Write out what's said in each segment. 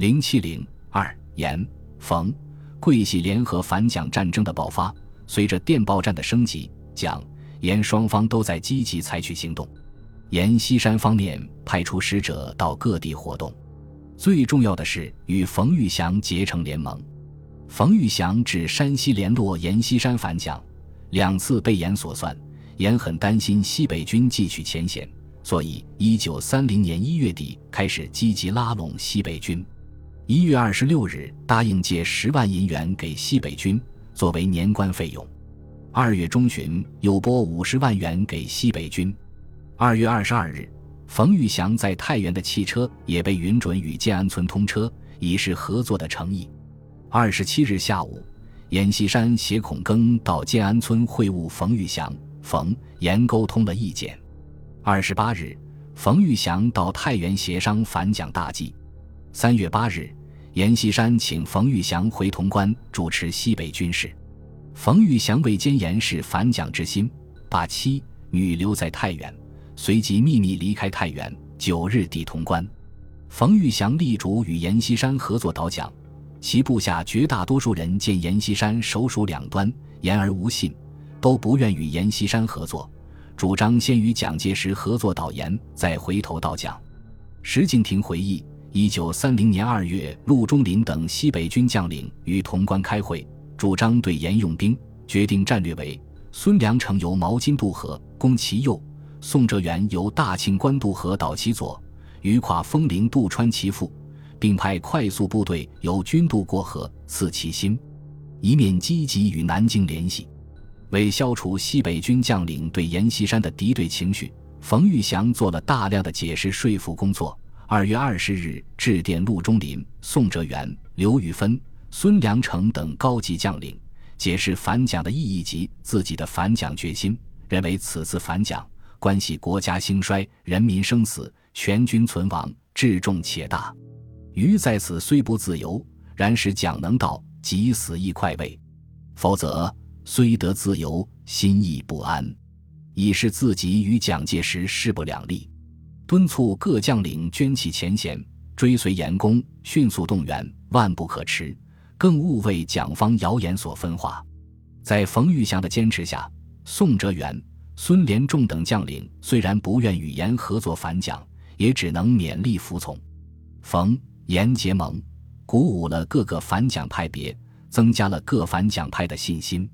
零七零二严冯桂系联合反蒋战争的爆发，随着电报战的升级，蒋严双方都在积极采取行动。阎锡山方面派出使者到各地活动，最重要的是与冯玉祥结成联盟。冯玉祥至山西联络阎锡山反蒋，两次被阎所算，阎很担心西北军继续前嫌，所以一九三零年一月底开始积极拉拢西北军。一月二十六日答应借十万银元给西北军作为年关费用，二月中旬又拨五十万元给西北军。二月二十二日，冯玉祥在太原的汽车也被允准与建安村通车，以示合作的诚意。二十七日下午，阎锡山携孔庚到建安村会晤冯玉祥，冯阎沟通了意见。二十八日，冯玉祥到太原协商反蒋大计。三月八日，阎锡山请冯玉祥回潼关主持西北军事。冯玉祥为兼严氏反蒋之心，把妻女留在太原。随即秘密离开太原，九日抵潼关。冯玉祥力主与阎锡山合作倒蒋，其部下绝大多数人见阎锡山首鼠两端，言而无信，都不愿与阎锡山合作，主张先与蒋介石合作倒阎，再回头倒蒋。石敬瑭回忆，一九三零年二月，陆中麟等西北军将领与潼关开会，主张对阎用兵，决定战略为：孙良诚由毛巾渡河攻其右。宋哲元由大庆官渡河倒其左，余跨风陵渡川其腹，并派快速部队由军渡过河刺其心，一面积极与南京联系。为消除西北军将领对阎锡山的敌对情绪，冯玉祥做了大量的解释说服工作。二月二十日，致电陆中麟、宋哲元、刘玉芬、孙良诚等高级将领，解释反蒋的意义及自己的反蒋决心，认为此次反蒋。关系国家兴衰、人民生死、全军存亡，至重且大。余在此虽不自由，然使蒋能到，即死亦快慰；否则，虽得自由，心亦不安，已是自己与蒋介石势不两立。敦促各将领捐弃前嫌，追随严公，迅速动员，万不可迟。更勿为蒋方谣言所分化。在冯玉祥的坚持下，宋哲元。孙连仲等将领虽然不愿与阎合作反蒋，也只能勉力服从。冯阎结盟，鼓舞了各个反蒋派别，增加了各反蒋派的信心。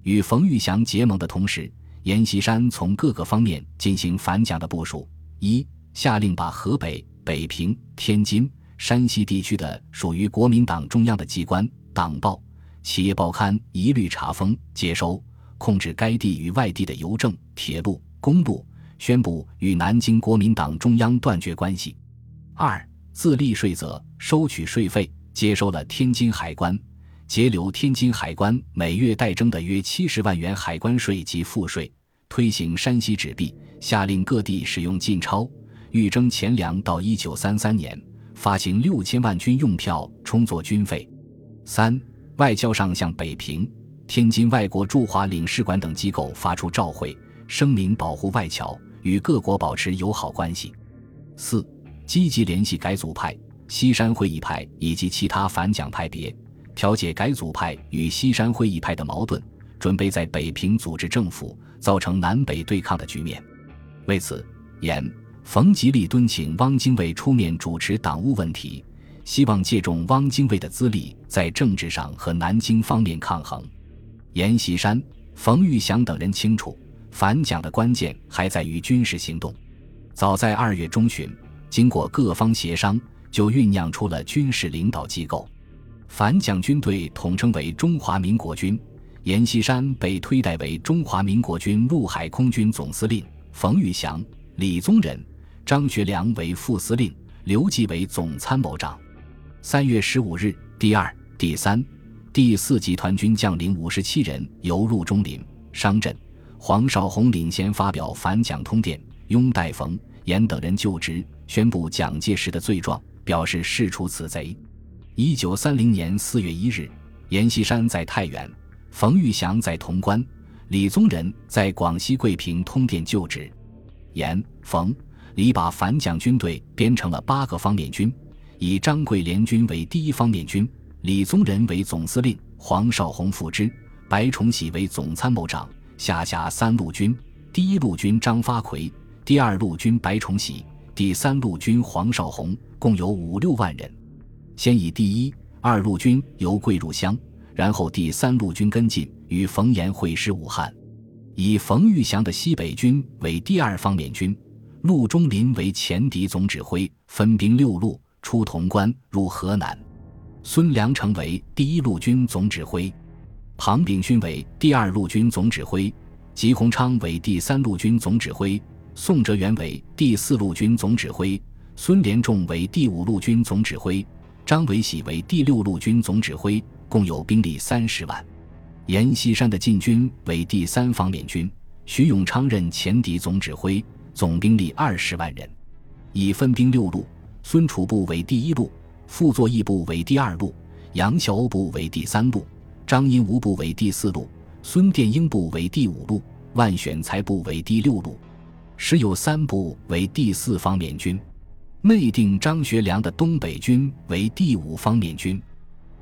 与冯玉祥结盟的同时，阎锡山从各个方面进行反蒋的部署：一、下令把河北、北平、天津、山西地区的属于国民党中央的机关、党报、企业报刊一律查封、接收。控制该地与外地的邮政、铁路、公路，宣布与南京国民党中央断绝关系。二、自立税则，收取税费，接收了天津海关，截留天津海关每月代征的约七十万元海关税及赋税。推行山西纸币，下令各地使用禁钞，预征钱粮到一九三三年，发行六千万军用票充作军费。三、外交上向北平。天津外国驻华领事馆等机构发出照会声明，保护外侨，与各国保持友好关系。四、积极联系改组派、西山会议派以及其他反蒋派别，调解改组派与西山会议派的矛盾，准备在北平组织政府，造成南北对抗的局面。为此，严冯吉力敦请汪精卫出面主持党务问题，希望借重汪精卫的资历，在政治上和南京方面抗衡。阎锡山、冯玉祥等人清楚，反蒋的关键还在于军事行动。早在二月中旬，经过各方协商，就酝酿出了军事领导机构。反蒋军队统称为中华民国军，阎锡山被推戴为中华民国军陆海空军总司令，冯玉祥、李宗仁、张学良为副司令，刘季为总参谋长。三月十五日，第二、第三。第四集团军将领五十七人由陆中林、商震、黄绍竑领衔发表反蒋通电，拥戴冯、阎等人就职，宣布蒋介石的罪状，表示释出此贼。一九三零年四月一日，阎锡山在太原，冯玉祥在潼关，李宗仁在广西桂平通电就职。阎、冯、李把反蒋军队编成了八个方面军，以张桂联军为第一方面军，李宗仁为总司令，黄绍竑副之，白崇禧为总参谋长，下辖三路军：第一路军张发奎，第二路军白崇禧，第三路军黄绍竑，共有五六万人。先以第一、二路军由桂入湘，然后第三路军跟进，与冯延会师武汉。以冯玉祥的西北军为第二方面军，陆中林为前敌总指挥，分兵六路出潼关入河南。孙良成为第一路军总指挥，庞炳勋为第二路军总指挥，吉鸿昌为第三路军总指挥，宋哲元为第四路军总指挥，孙连仲为第五路军总指挥，张维喜为第六路军总指挥，共有兵力三十万。阎锡山的禁军为第三方面军，徐永昌任前敌总指挥，总兵力二十万人，已分兵六路：孙楚部为第一路，傅作义部为第二路，杨晓欧部为第三路，张荫吾部为第四路，孙殿英部为第五路，万选才部为第六路，时有三部为第四方面军，内定张学良的东北军为第五方面军。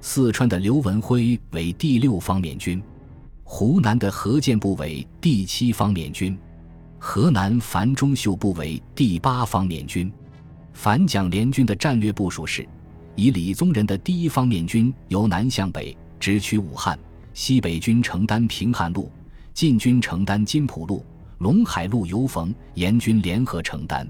四川的刘文辉为第六方面军，湖南的何建部为第七方面军，河南樊中秀部为第八方面军。反蒋联军的战略部署是：以李宗仁的第一方面军由南向北直取武汉，西北军承担平汉路，晋军承担津浦路，陇海路由冯阎军联合承担。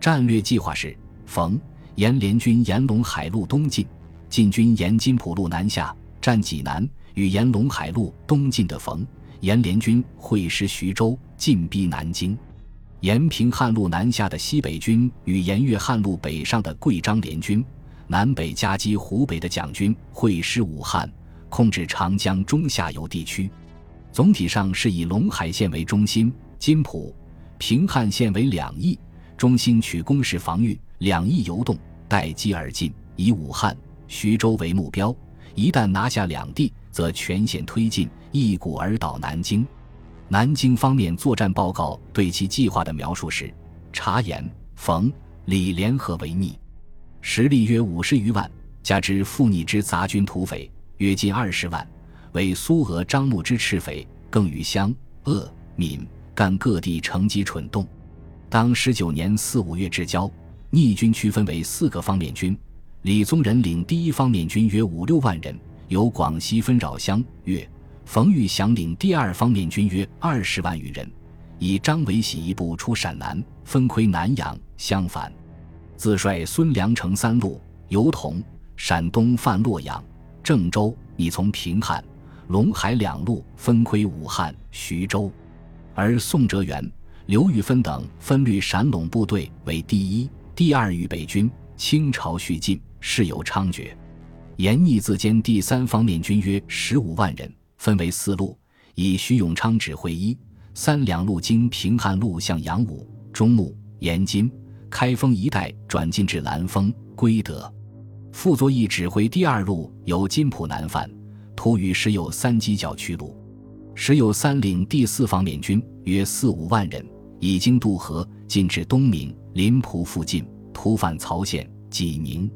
战略计划是：冯阎联军沿陇海路东进。晋军沿津浦路南下，占济南，与沿陇海路东进的冯阎联军会师徐州，进逼南京；沿平汉路南下的西北军与沿粤汉路北上的贵张联军，南北夹击湖北的蒋军会师武汉，控制长江中下游地区。总体上是以陇海线为中心，津浦、平汉线为两翼，中心取攻势防御，两翼游动，待机而进，以武汉。徐州为目标，一旦拿下两地，则全线推进，一鼓而倒南京。南京方面作战报告对其计划的描述是：查严、冯、李联合为逆，实力约五十余万，加之附逆之杂军土匪约近二十万，为苏俄张目之赤匪，更与湘、鄂、闽、赣各地乘机蠢动。当十九年四五月至交，逆军区分为四个方面军。李宗仁领第一方面军约五六万人，由广西分扰湘粤；冯玉祥领第二方面军约二十万余人，以张维喜一部出陕南，分窥南阳。相反，自率孙良诚三路由同、陕东犯洛阳、郑州，拟从平汉、陇海两路分窥武汉、徐州，而宋哲元、刘玉芬等分率陕陇部队为第一、第二预备军，清朝续进。事有猖獗，严逆自兼第三方面军约十五万人，分为四路，以徐永昌指挥一、三两路经平汉路向阳武、中牟、延津、开封一带转进至兰丰、归德。傅作义指挥第二路由津浦南返，突与时有三犄角去路。时有三领第四方面军约四五万人，已经渡河进至东闽、临浦附近，突犯曹县、济宁。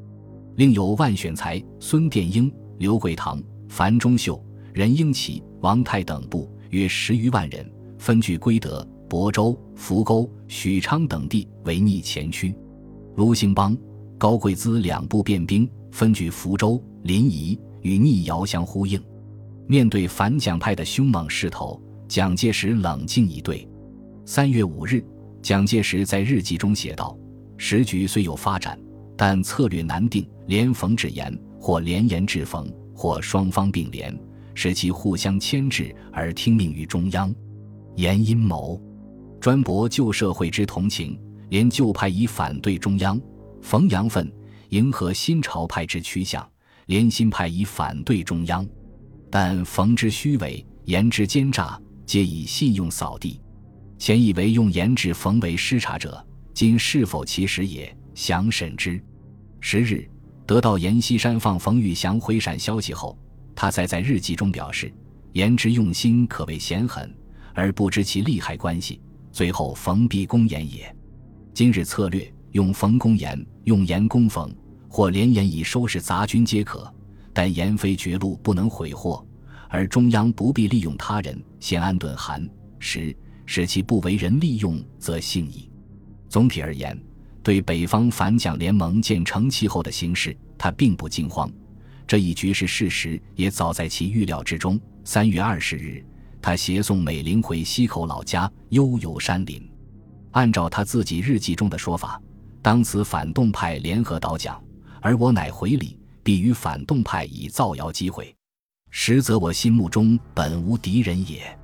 另有万选才、孙殿英、刘桂堂、樊中秀、任英奇、王泰等部约十余万人，分据归德、亳州、扶沟、许昌等地为逆前驱。卢兴邦、高贵滋两部便兵分据福州、临沂，与逆遥相呼应。面对反蒋派的凶猛势头，蒋介石冷静以对。三月五日，蒋介石在日记中写道：“时局虽有发展。”但策略难定，连冯制严，或连严制冯，或双方并联，使其互相牵制而听命于中央。严阴谋，专博旧社会之同情，连旧派以反对中央；冯阳愤，迎合新潮派之趋向，连新派以反对中央。但冯之虚伪，言之奸诈，皆以信用扫地。前以为用严治冯为失察者，今是否其实也？详审之。十日，得到阎锡山放冯玉祥回陕消息后，他再在日记中表示：“严之用心可谓显狠，而不知其利害关系，最后冯必攻严也。今日策略用冯攻严，用严攻冯，或连言以收拾杂军皆可，但言非绝路，不能毁祸。而中央不必利用他人，先安顿韩时，使其不为人利用，则幸矣。总体而言，对北方反蒋联盟建成气候的形势，他并不惊慌。这一局势事实也早在其预料之中。三月二十日，他携送美龄回西口老家，悠游山林。按照他自己日记中的说法，当此反动派联合倒蒋，而我乃回礼，必与反动派以造谣机会。实则我心目中本无敌人也。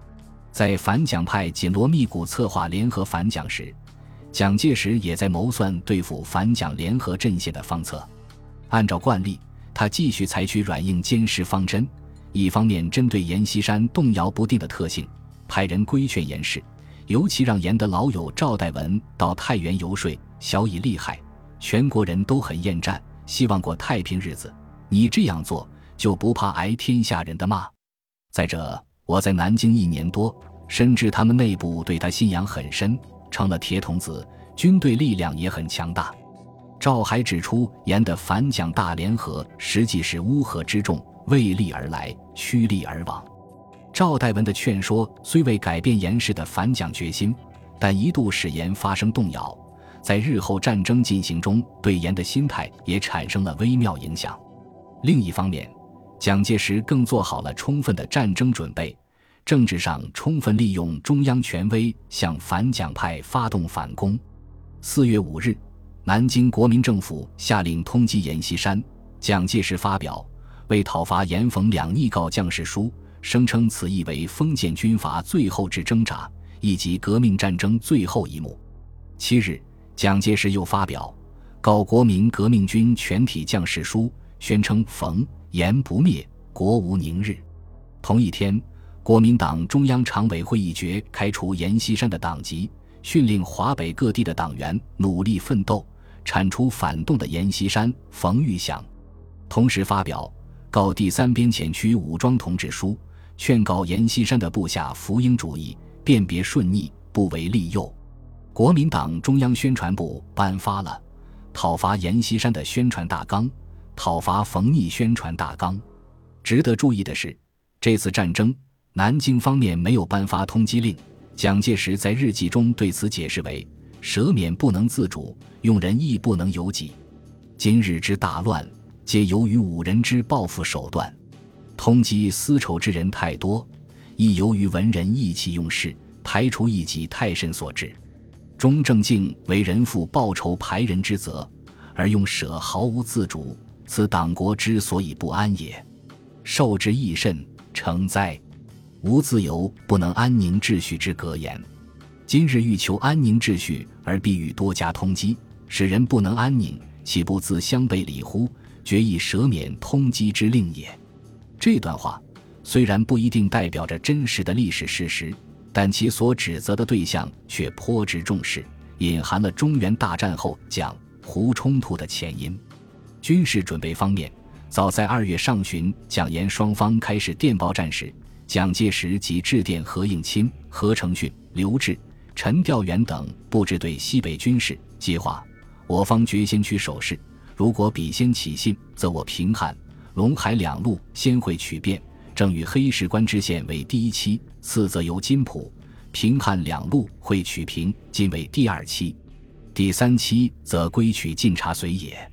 在反蒋派紧锣密鼓策划联合反蒋时，蒋介石也在谋算对付反蒋联合阵线的方策。按照惯例，他继续采取软硬兼施方针，一方面针对阎锡山动摇不定的特性，派人规劝阎氏，尤其让阎的老友赵代文到太原游说，小以利害。全国人都很厌战，希望过太平日子。你这样做，就不怕挨天下人的骂？再者，我在南京一年多，深知他们内部对他信仰很深。成了铁童子，军队力量也很强大。赵还指出，严的反蒋大联合实际是乌合之众，为利而来，趋利而往。赵代文的劝说虽未改变严氏的反蒋决心，但一度使严发生动摇，在日后战争进行中，对严的心态也产生了微妙影响。另一方面，蒋介石更做好了充分的战争准备。政治上充分利用中央权威，向反蒋派发动反攻。四月五日，南京国民政府下令通缉阎锡山。蒋介石发表为讨伐阎冯两逆告将士书，声称此役为封建军阀最后之挣扎，以及革命战争最后一幕。七日，蒋介石又发表告国民革命军全体将士书，宣称冯阎不灭，国无宁日。同一天。国民党中央常委会议决开除阎锡山的党籍，训令华北各地的党员努力奋斗，铲除反动的阎锡山、冯玉祥。同时发表告第三边遣区武装同志书，劝告阎锡山的部下福英主义，辨别顺逆，不为利诱。国民党中央宣传部颁发了讨伐阎锡山的宣传大纲，讨伐冯逆宣传大纲。值得注意的是，这次战争。南京方面没有颁发通缉令，蒋介石在日记中对此解释为：“舍免不能自主，用人亦不能由己。今日之大乱，皆由于五人之报复手段。通缉私仇之人太多，亦由于文人意气用事，排除异己太甚所致。中正敬为人父报仇排人之责，而用舍毫无自主，此党国之所以不安也。受之亦甚，成哉！”无自由，不能安宁秩序之格言。今日欲求安宁秩序，而必欲多加通缉，使人不能安宁，岂不自相背离乎？决意赦免通缉之令也。这段话虽然不一定代表着真实的历史事实，但其所指责的对象却颇值重视，隐含了中原大战后蒋胡冲突的前因。军事准备方面，早在二月上旬，蒋阎双方开始电报战时。蒋介石即致电何应钦、何成训、刘峙、陈调元等布置对西北军事计划。我方决先取守势，如果彼先起信，则我平汉、陇海两路先会取变，正与黑石关之线为第一期，次则由金浦、平汉两路会取平今为第二期，第三期则归取晋察绥也。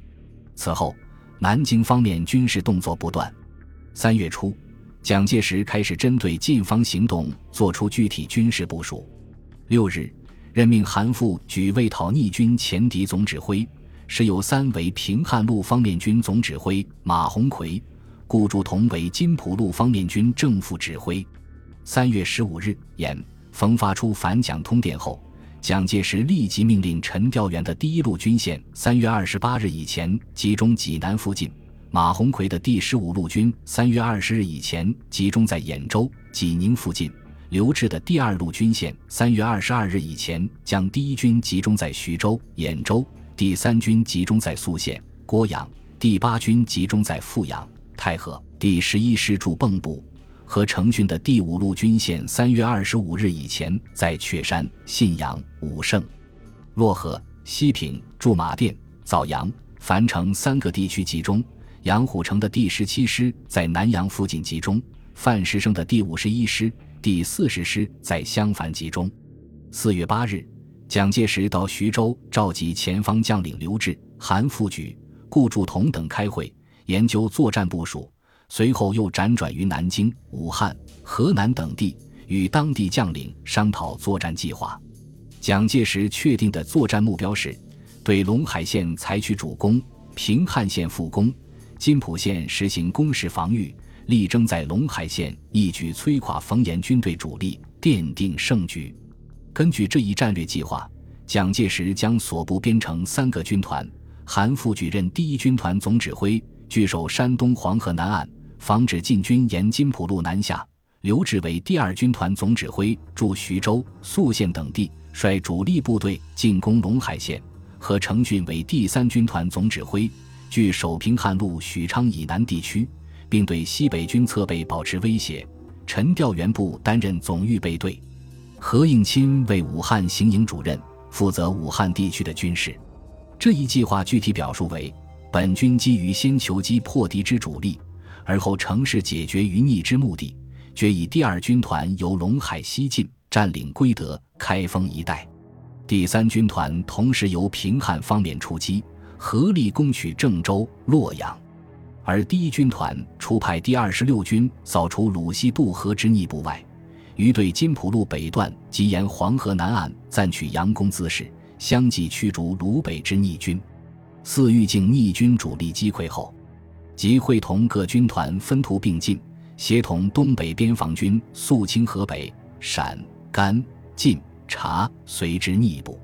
此后，南京方面军事动作不断。三月初。蒋介石开始针对晋方行动作出具体军事部署。六日，任命韩复举为讨逆军前敌总指挥，石友三为平汉路方面军总指挥，马鸿逵、顾祝同为金浦路方面军正副指挥。三月十五日，严冯发出反蒋通电后，蒋介石立即命令陈调元的第一路军线三月二十八日以前集中济南附近。马鸿逵的第十五路军三月二十日以前集中在兖州、济宁附近；刘峙的第二路军线三月二十二日以前将第一军集中在徐州、兖州，第三军集中在宿县、郭阳，第八军集中在阜阳、太和，第十一师驻蚌埠；和程训的第五路军线三月二十五日以前在雀山、信阳、武胜、漯河、西平、驻马店、枣阳。樊城三个地区集中，杨虎城的第十七师在南阳附近集中，范石生的第五十一师、第四十师在襄樊集中。四月八日，蒋介石到徐州召集前方将领刘峙、韩复榘、顾祝同等开会，研究作战部署。随后又辗转于南京、武汉、河南等地，与当地将领商讨作战计划。蒋介石确定的作战目标是：对陇海线采取主攻，平汉线副攻，津浦线实行攻势防御，力争在陇海线一举摧垮冯延军队主力，奠定胜局。根据这一战略计划，蒋介石将所部编成三个军团，韩复榘任第一军团总指挥，据守山东黄河南岸。防止晋军沿津浦路南下，刘志为第二军团总指挥，驻徐州、宿县等地，率主力部队进攻陇海线；和程俊为第三军团总指挥，据守平汉路许昌以南地区，并对西北军侧背保持威胁。陈调元部担任总预备队，何应钦为武汉行营主任，负责武汉地区的军事。这一计划具体表述为：本军基于先求击破敌之主力。而后乘势解决于逆之目的，决以第二军团由陇海西进，占领归德、开封一带；第三军团同时由平汉方面出击，合力攻取郑州、洛阳。而第一军团除派第二十六军扫除鲁西渡河之逆部外，于对津浦路北段及沿黄河南岸暂取佯攻姿势，相继驱逐鲁北之逆军。四豫境逆军主力击溃后。即会同各军团分途并进，协同东北边防军肃清河北、陕、甘、晋、察随之逆部，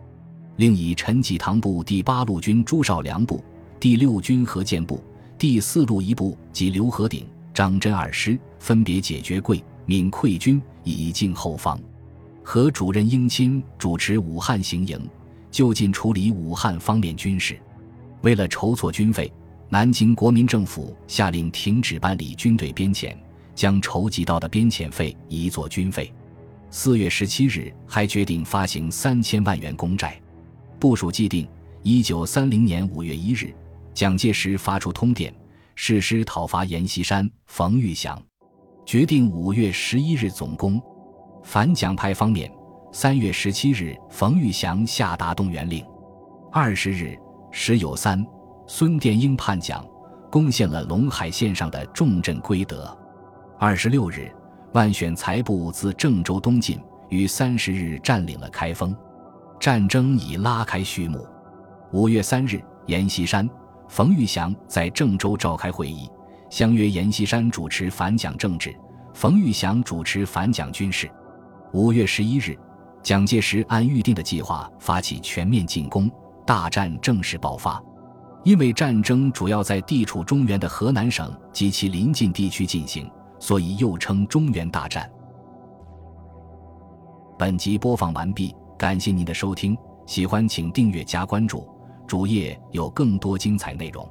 另以陈济棠部第八路军朱绍良部、第六军何健部、第四路一部及刘和鼎、张真二师分别解决桂、闽溃军，以进后方。和主任英钦主持武汉行营，就近处理武汉方面军事。为了筹措军费。南京国民政府下令停止办理军队编遣，将筹集到的编遣费移作军费。四月十七日，还决定发行三千万元公债。部署既定，一九三零年五月一日，蒋介石发出通电，誓师讨伐阎锡山、冯玉祥，决定五月十一日总攻。反蒋派方面，三月十七日，冯玉祥下达动员令。二十日，时有三。孙殿英叛蒋，攻陷了陇海线上的重镇归德。二十六日，万选才部自郑州东进，于三十日占领了开封。战争已拉开序幕。五月三日，阎锡山、冯玉祥在郑州召开会议，相约阎锡山主持反蒋政治，冯玉祥主持反蒋军事。五月十一日，蒋介石按预定的计划发起全面进攻，大战正式爆发。因为战争主要在地处中原的河南省及其邻近地区进行，所以又称中原大战。本集播放完毕，感谢您的收听，喜欢请订阅加关注，主页有更多精彩内容。